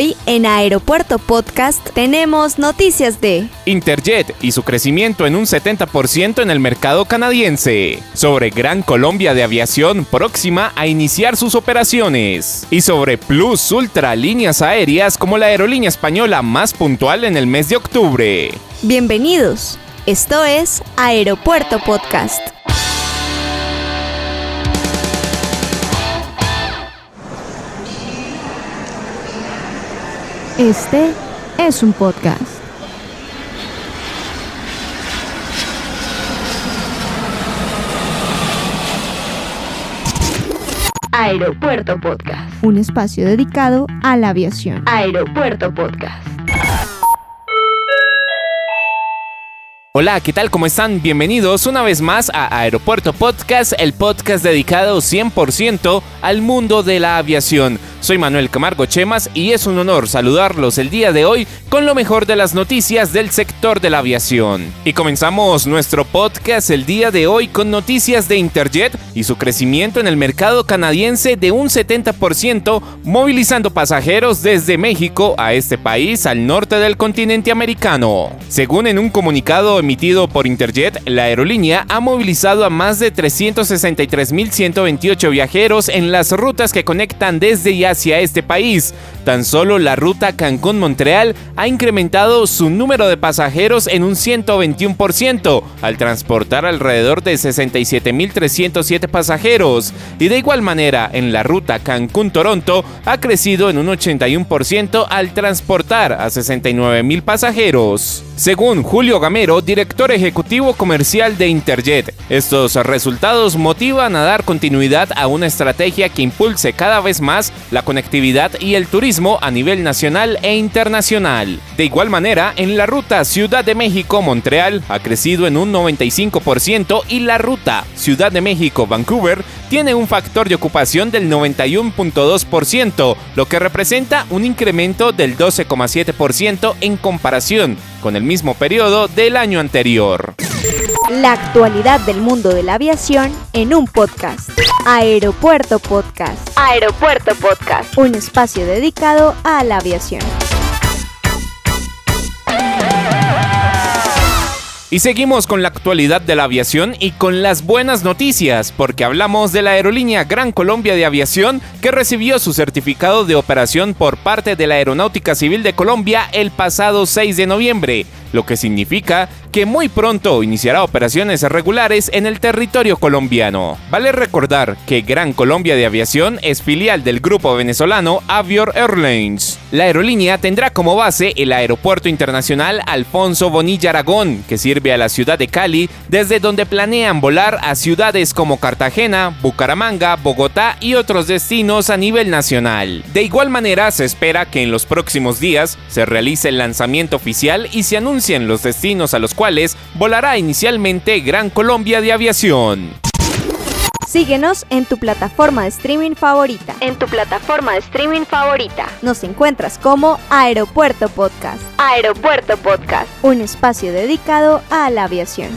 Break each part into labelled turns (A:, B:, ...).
A: Hoy en Aeropuerto Podcast tenemos noticias de
B: Interjet y su crecimiento en un 70% en el mercado canadiense, sobre Gran Colombia de Aviación próxima a iniciar sus operaciones, y sobre Plus Ultra Líneas Aéreas como la aerolínea española más puntual en el mes de octubre.
A: Bienvenidos, esto es Aeropuerto Podcast.
C: Este es un podcast.
A: Aeropuerto Podcast.
C: Un espacio dedicado a la aviación.
A: Aeropuerto Podcast.
B: Hola, ¿qué tal? ¿Cómo están? Bienvenidos una vez más a Aeropuerto Podcast, el podcast dedicado 100% al mundo de la aviación. Soy Manuel Camargo Chemas y es un honor saludarlos el día de hoy con lo mejor de las noticias del sector de la aviación. Y comenzamos nuestro podcast el día de hoy con noticias de Interjet y su crecimiento en el mercado canadiense de un 70%, movilizando pasajeros desde México a este país al norte del continente americano. Según en un comunicado emitido por Interjet, la aerolínea ha movilizado a más de 363.128 viajeros en las rutas que conectan desde y hacia este país. Tan solo la ruta Cancún-Montreal ha incrementado su número de pasajeros en un 121% al transportar alrededor de 67.307 pasajeros. Y de igual manera, en la ruta Cancún-Toronto ha crecido en un 81% al transportar a 69.000 pasajeros. Según Julio Gamero, director ejecutivo comercial de Interjet, estos resultados motivan a dar continuidad a una estrategia que impulse cada vez más la conectividad y el turismo a nivel nacional e internacional. De igual manera, en la ruta Ciudad de México-Montreal ha crecido en un 95% y la ruta Ciudad de México-Vancouver tiene un factor de ocupación del 91.2%, lo que representa un incremento del 12,7% en comparación con el mismo periodo del año anterior.
A: La actualidad del mundo de la aviación en un podcast. Aeropuerto Podcast. Aeropuerto Podcast. Un espacio dedicado a la aviación.
B: Y seguimos con la actualidad de la aviación y con las buenas noticias, porque hablamos de la aerolínea Gran Colombia de Aviación que recibió su certificado de operación por parte de la Aeronáutica Civil de Colombia el pasado 6 de noviembre lo que significa que muy pronto iniciará operaciones regulares en el territorio colombiano. Vale recordar que Gran Colombia de Aviación es filial del grupo venezolano Avior Airlines. La aerolínea tendrá como base el Aeropuerto Internacional Alfonso Bonilla Aragón, que sirve a la ciudad de Cali, desde donde planean volar a ciudades como Cartagena, Bucaramanga, Bogotá y otros destinos a nivel nacional. De igual manera, se espera que en los próximos días se realice el lanzamiento oficial y se anuncie los destinos a los cuales volará inicialmente Gran Colombia de Aviación.
A: Síguenos en tu plataforma de streaming favorita. En tu plataforma de streaming favorita. Nos encuentras como Aeropuerto Podcast. Aeropuerto Podcast. Un espacio dedicado a la aviación.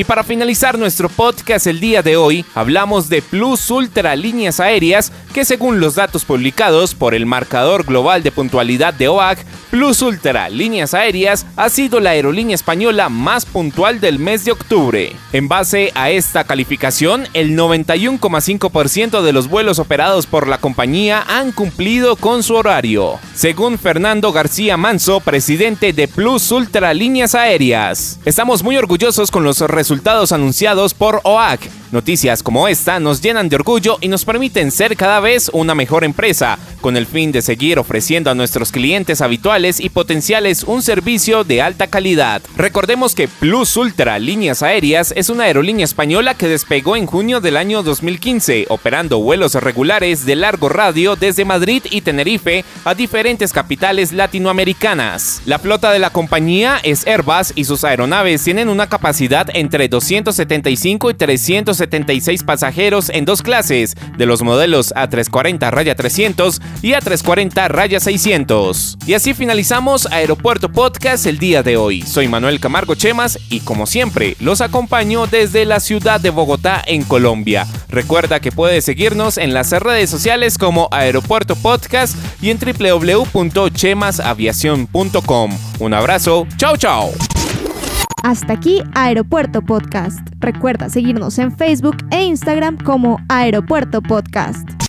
B: Y para finalizar nuestro podcast el día de hoy, hablamos de Plus Ultra Líneas Aéreas, que según los datos publicados por el marcador global de puntualidad de OAG, Plus Ultra Líneas Aéreas ha sido la aerolínea española más puntual del mes de octubre. En base a esta calificación, el 91,5% de los vuelos operados por la compañía han cumplido con su horario. Según Fernando García Manso, presidente de Plus Ultra Líneas Aéreas. Estamos muy orgullosos con los resultados anunciados por OAC. Noticias como esta nos llenan de orgullo y nos permiten ser cada vez una mejor empresa, con el fin de seguir ofreciendo a nuestros clientes habituales y potenciales un servicio de alta calidad. Recordemos que Plus Ultra Líneas Aéreas es una aerolínea española que despegó en junio del año 2015, operando vuelos regulares de largo radio desde Madrid y Tenerife a diferentes capitales latinoamericanas. La flota de la compañía es Airbus y sus aeronaves tienen una capacidad entre 275 y 300 176 pasajeros en dos clases, de los modelos A340 raya 300 y A340 raya 600. Y así finalizamos Aeropuerto Podcast el día de hoy. Soy Manuel Camargo Chemas y como siempre los acompaño desde la ciudad de Bogotá en Colombia. Recuerda que puedes seguirnos en las redes sociales como Aeropuerto Podcast y en www.chemasaviacion.com. Un abrazo, chao chao.
A: Hasta aquí Aeropuerto Podcast. Recuerda seguirnos en Facebook e Instagram como Aeropuerto Podcast.